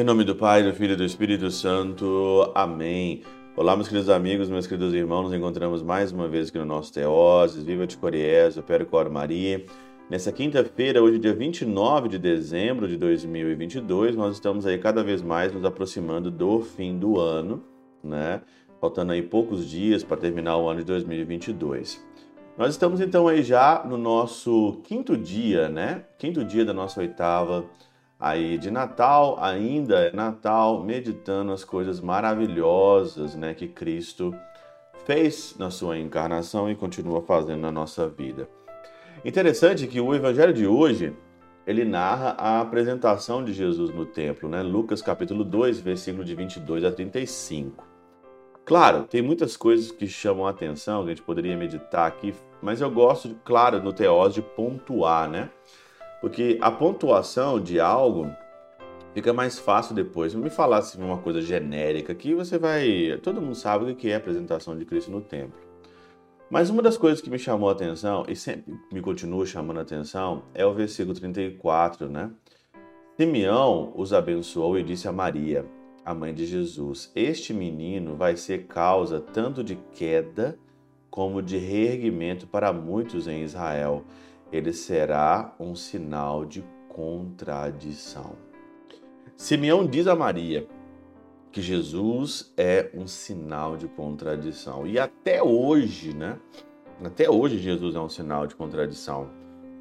Em nome do Pai, do Filho e do Espírito Santo. Amém. Olá, meus queridos amigos, meus queridos irmãos. Nos encontramos mais uma vez aqui no nosso Teoses. Viva de Coriés, o Cor Maria. Nessa quinta-feira, hoje, dia 29 de dezembro de 2022, nós estamos aí cada vez mais nos aproximando do fim do ano, né? Faltando aí poucos dias para terminar o ano de 2022. Nós estamos então aí já no nosso quinto dia, né? Quinto dia da nossa oitava aí de Natal, ainda é Natal, meditando as coisas maravilhosas, né, que Cristo fez na sua encarnação e continua fazendo na nossa vida. Interessante que o evangelho de hoje, ele narra a apresentação de Jesus no templo, né? Lucas capítulo 2, versículo de 22 a 35. Claro, tem muitas coisas que chamam a atenção, que a gente poderia meditar aqui, mas eu gosto, claro, no teós de pontuar, né? Porque a pontuação de algo fica mais fácil depois. Me falasse assim, uma coisa genérica que você vai. Todo mundo sabe o que é a apresentação de Cristo no templo. Mas uma das coisas que me chamou a atenção, e sempre me continua chamando a atenção, é o versículo 34, né? Simeão os abençoou e disse a Maria, a mãe de Jesus: Este menino vai ser causa tanto de queda como de reerguimento para muitos em Israel ele será um sinal de contradição. Simeão diz a Maria que Jesus é um sinal de contradição. E até hoje, né? Até hoje Jesus é um sinal de contradição.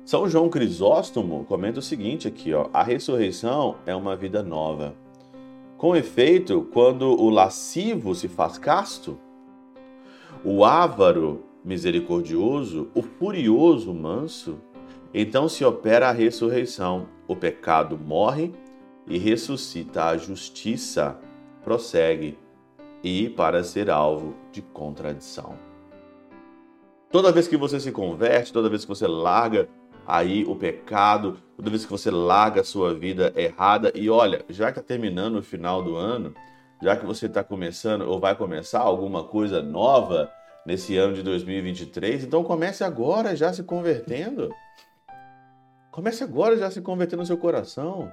São João Crisóstomo comenta o seguinte aqui, ó: a ressurreição é uma vida nova. Com efeito, quando o lascivo se faz casto, o avaro misericordioso, o furioso manso, então se opera a ressurreição. O pecado morre e ressuscita a justiça, prossegue e para ser alvo de contradição. Toda vez que você se converte, toda vez que você larga aí o pecado, toda vez que você larga a sua vida errada, e olha, já que está terminando o final do ano, já que você está começando ou vai começar alguma coisa nova, nesse ano de 2023. Então comece agora já se convertendo. Comece agora já se convertendo no seu coração.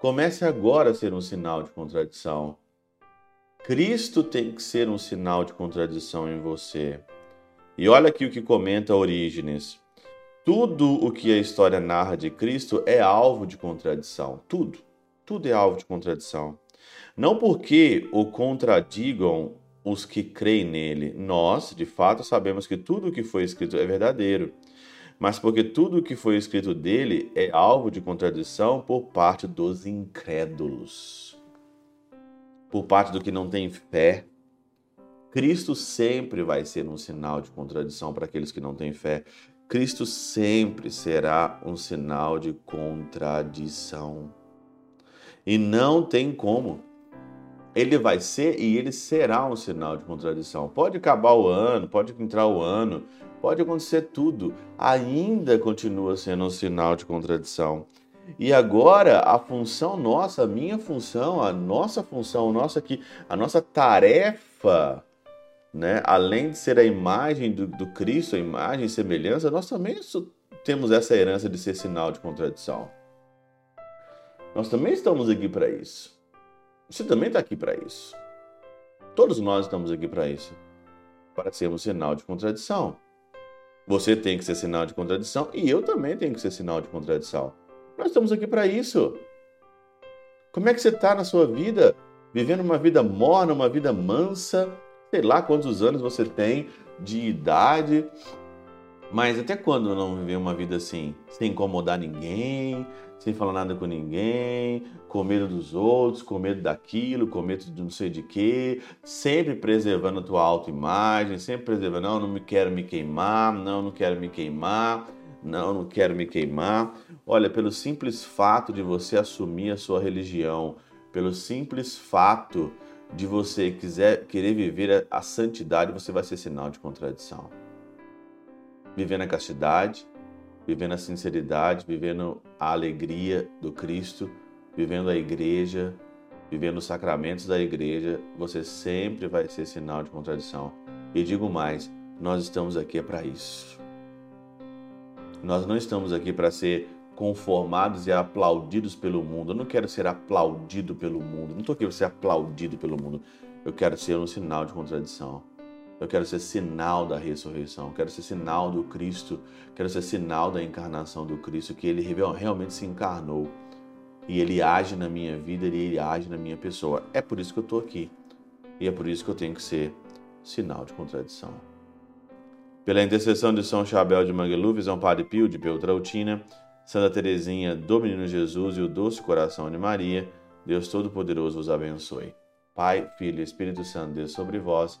Comece agora a ser um sinal de contradição. Cristo tem que ser um sinal de contradição em você. E olha aqui o que comenta Orígenes. Tudo o que a história narra de Cristo é alvo de contradição. Tudo. Tudo é alvo de contradição. Não porque o contradigam os que creem nele. Nós, de fato, sabemos que tudo o que foi escrito é verdadeiro, mas porque tudo o que foi escrito dele é alvo de contradição por parte dos incrédulos, por parte do que não tem fé. Cristo sempre vai ser um sinal de contradição para aqueles que não têm fé. Cristo sempre será um sinal de contradição. E não tem como ele vai ser e ele será um sinal de contradição. Pode acabar o ano, pode entrar o ano, pode acontecer tudo, ainda continua sendo um sinal de contradição. E agora a função nossa, a minha função, a nossa função, a nossa aqui, a nossa tarefa, né? Além de ser a imagem do, do Cristo, a imagem e semelhança, nós também temos essa herança de ser sinal de contradição. Nós também estamos aqui para isso. Você também está aqui para isso. Todos nós estamos aqui para isso. Para sermos sinal de contradição. Você tem que ser sinal de contradição e eu também tenho que ser sinal de contradição. Nós estamos aqui para isso. Como é que você está na sua vida? Vivendo uma vida morna, uma vida mansa? Sei lá quantos anos você tem de idade. Mas até quando não viver uma vida assim? Sem incomodar ninguém, sem falar nada com ninguém, com medo dos outros, com medo daquilo, com medo de não sei de quê, sempre preservando a tua autoimagem, sempre preservando, não, não me quero me queimar, não, não quero me queimar, não, não quero me queimar. Olha, pelo simples fato de você assumir a sua religião, pelo simples fato de você quiser querer viver a, a santidade, você vai ser sinal de contradição. Vivendo a castidade, vivendo a sinceridade, vivendo a alegria do Cristo, vivendo a igreja, vivendo os sacramentos da igreja, você sempre vai ser sinal de contradição. E digo mais, nós estamos aqui para isso. Nós não estamos aqui para ser conformados e aplaudidos pelo mundo. Eu não quero ser aplaudido pelo mundo. Não estou aqui para ser aplaudido pelo mundo. Eu quero ser um sinal de contradição. Eu quero ser sinal da ressurreição. Quero ser sinal do Cristo. Quero ser sinal da encarnação do Cristo, que ele realmente se encarnou. E ele age na minha vida, ele age na minha pessoa. É por isso que eu estou aqui. E é por isso que eu tenho que ser sinal de contradição. Pela intercessão de São Chabel de Mangluf, São Padre Pio de Peltrautina, Santa Teresinha do Menino Jesus e o Doce Coração de Maria, Deus Todo-Poderoso vos abençoe. Pai, Filho e Espírito Santo, Deus sobre vós